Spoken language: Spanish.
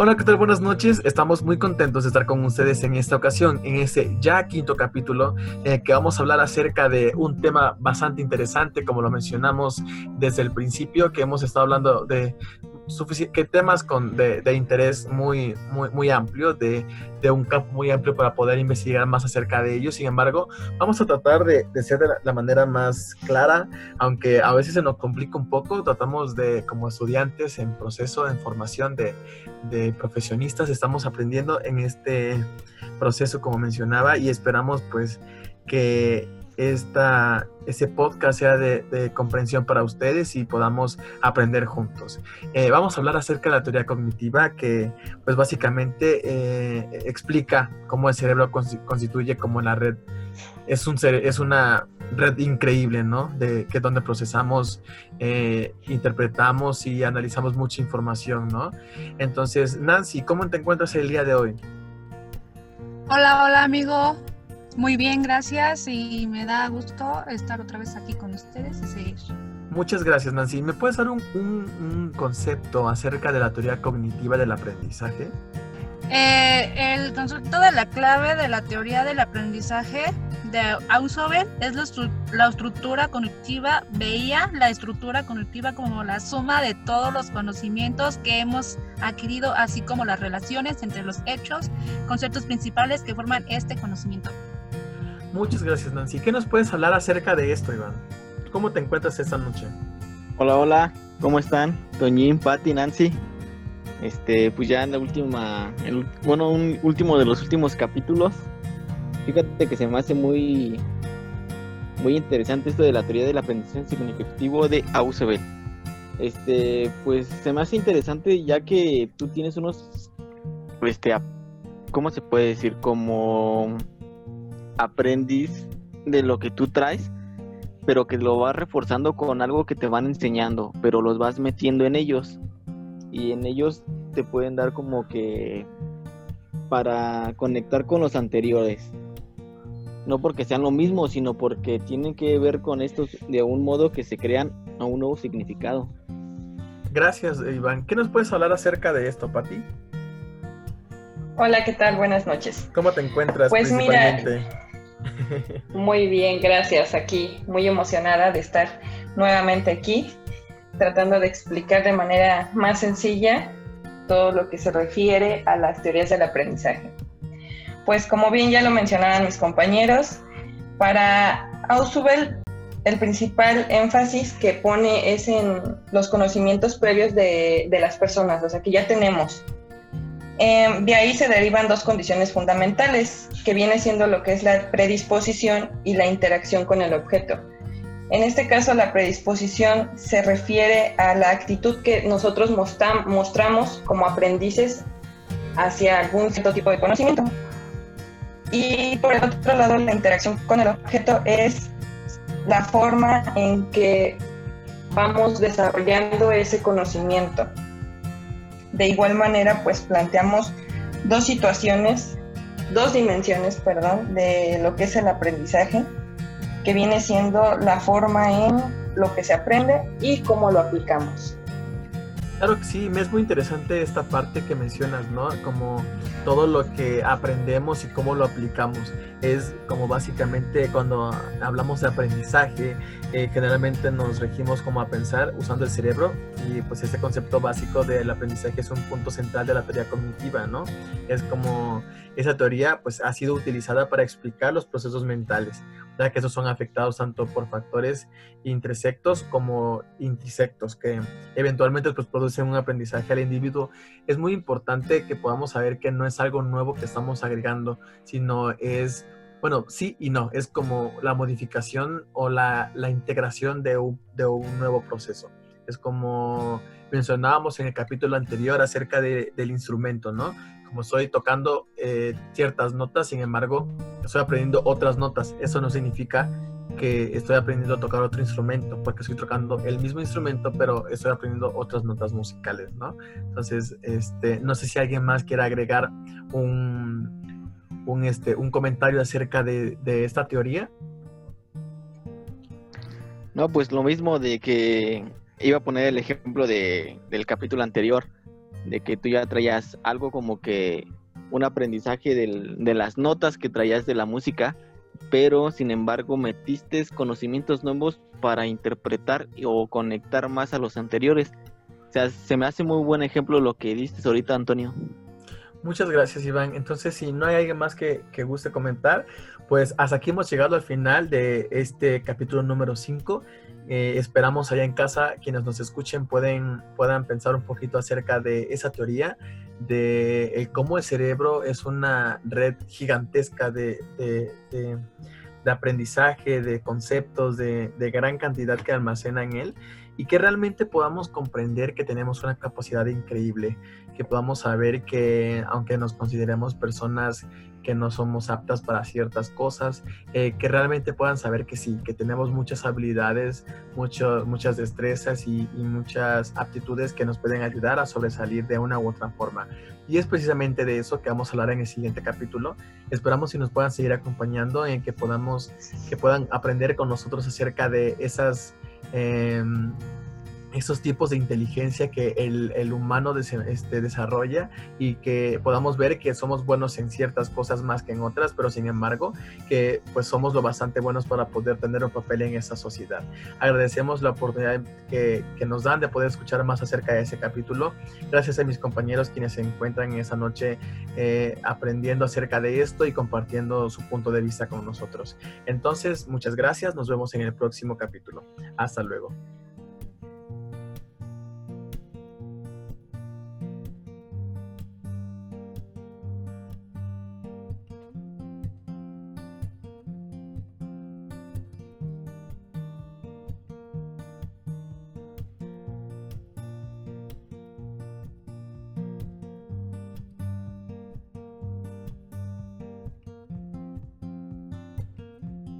Hola, ¿qué tal? Buenas noches. Estamos muy contentos de estar con ustedes en esta ocasión, en este ya quinto capítulo, en que vamos a hablar acerca de un tema bastante interesante, como lo mencionamos desde el principio, que hemos estado hablando de que temas con, de, de, interés muy, muy, muy amplio, de, de, un campo muy amplio para poder investigar más acerca de ellos. Sin embargo, vamos a tratar de, de ser de la, manera más clara, aunque a veces se nos complica un poco. Tratamos de, como estudiantes en proceso, en formación de, de profesionistas, estamos aprendiendo en este proceso, como mencionaba, y esperamos pues que esta, ese podcast sea de, comprensión para ustedes y podamos aprender juntos. Eh, vamos a hablar acerca de la teoría cognitiva que pues básicamente eh, explica cómo el cerebro constituye como la red. Es, un, es una red increíble, ¿no? De que donde procesamos, eh, interpretamos y analizamos mucha información, ¿no? Entonces, Nancy, ¿cómo te encuentras el día de hoy? Hola, hola amigo. Muy bien, gracias y me da gusto estar otra vez aquí con ustedes y seguir. Muchas gracias, Nancy. ¿Me puedes dar un, un, un concepto acerca de la teoría cognitiva del aprendizaje? Eh, el concepto de la clave de la teoría del aprendizaje de Ausubel es la, estru la, estructura cognitiva. Veía la estructura cognitiva como la suma de todos los conocimientos que hemos adquirido, así como las relaciones entre los hechos, conceptos principales que forman este conocimiento. Muchas gracias, Nancy. ¿Qué nos puedes hablar acerca de esto, Iván? ¿Cómo te encuentras esta noche? Hola, hola, ¿cómo están? Toñín, Patti, Nancy. Este, pues ya en la última, el, bueno, un último de los últimos capítulos. Fíjate que se me hace muy, muy interesante esto de la teoría del aprendizaje significativo de Ausubel. Este, pues se me hace interesante ya que tú tienes unos, este, ¿cómo se puede decir? Como aprendiz de lo que tú traes, pero que lo vas reforzando con algo que te van enseñando, pero los vas metiendo en ellos. Y en ellos te pueden dar como que para conectar con los anteriores. No porque sean lo mismo, sino porque tienen que ver con estos de un modo que se crean a un nuevo significado. Gracias, Iván. ¿Qué nos puedes hablar acerca de esto, Pati? Hola, ¿qué tal? Buenas noches. ¿Cómo te encuentras? Pues mira, muy bien, gracias. Aquí, muy emocionada de estar nuevamente aquí, tratando de explicar de manera más sencilla todo lo que se refiere a las teorías del aprendizaje. Pues como bien ya lo mencionaban mis compañeros, para Ausubel el principal énfasis que pone es en los conocimientos previos de, de las personas, o sea que ya tenemos eh, de ahí se derivan dos condiciones fundamentales, que viene siendo lo que es la predisposición y la interacción con el objeto. En este caso, la predisposición se refiere a la actitud que nosotros mostramos como aprendices hacia algún cierto tipo de conocimiento. Y por el otro lado, la interacción con el objeto es la forma en que vamos desarrollando ese conocimiento. De igual manera, pues planteamos dos situaciones, dos dimensiones, perdón, de lo que es el aprendizaje, que viene siendo la forma en lo que se aprende y cómo lo aplicamos. Claro que sí, me es muy interesante esta parte que mencionas, ¿no? Como todo lo que aprendemos y cómo lo aplicamos. Es como básicamente cuando hablamos de aprendizaje, eh, generalmente nos regimos como a pensar usando el cerebro y pues este concepto básico del aprendizaje es un punto central de la teoría cognitiva, ¿no? Es como esa teoría pues ha sido utilizada para explicar los procesos mentales, ya que esos son afectados tanto por factores intersectos como intrisectos que eventualmente pues producen un aprendizaje al individuo. Es muy importante que podamos saber que no es algo nuevo que estamos agregando, sino es bueno, sí y no, es como la modificación o la, la integración de un, de un, nuevo proceso. Es como mencionábamos en el capítulo anterior acerca de, del instrumento, ¿no? Como estoy tocando eh, ciertas notas, sin embargo, estoy aprendiendo otras notas. Eso no significa que estoy aprendiendo a tocar otro instrumento, porque estoy tocando el mismo instrumento, pero estoy aprendiendo otras notas musicales, ¿no? Entonces, este, no sé si alguien más quiere agregar un, un, este, un comentario acerca de, de esta teoría. No, pues lo mismo de que iba a poner el ejemplo de, del capítulo anterior, de que tú ya traías algo como que un aprendizaje de las notas que traías de la música, pero sin embargo metiste conocimientos nuevos para interpretar o conectar más a los anteriores. O sea, se me hace muy buen ejemplo lo que diste ahorita, Antonio. Muchas gracias, Iván. Entonces, si no hay alguien más que, que guste comentar, pues hasta aquí hemos llegado al final de este capítulo número 5. Eh, esperamos allá en casa, quienes nos escuchen pueden, puedan pensar un poquito acerca de esa teoría, de cómo el cerebro es una red gigantesca de, de, aprendizaje, de conceptos, de, de gran cantidad que almacena en él y que realmente podamos comprender que tenemos una capacidad increíble, que podamos saber que aunque nos consideremos personas que no somos aptas para ciertas cosas, eh, que realmente puedan saber que sí, que tenemos muchas habilidades, mucho, muchas destrezas y, muchas aptitudes que nos pueden ayudar a sobresalir de una u otra forma. Y es precisamente de eso que vamos a hablar en el siguiente capítulo. Esperamos si nos puedan seguir acompañando en que podamos, que puedan aprender con nosotros acerca de esas eh, esos tipos de inteligencia que el, el humano este, desarrolla y que podamos ver que somos buenos en ciertas cosas más que en otras, pero sin embargo que pues somos lo bastante buenos para poder tener un papel en esa sociedad. Agradecemos la oportunidad que, que nos dan de poder escuchar más acerca de ese capítulo. Gracias a mis compañeros quienes se encuentran en esa noche eh, aprendiendo acerca de esto y compartiendo su punto de vista con nosotros. Entonces, muchas gracias. Nos vemos en el próximo capítulo. Hasta luego.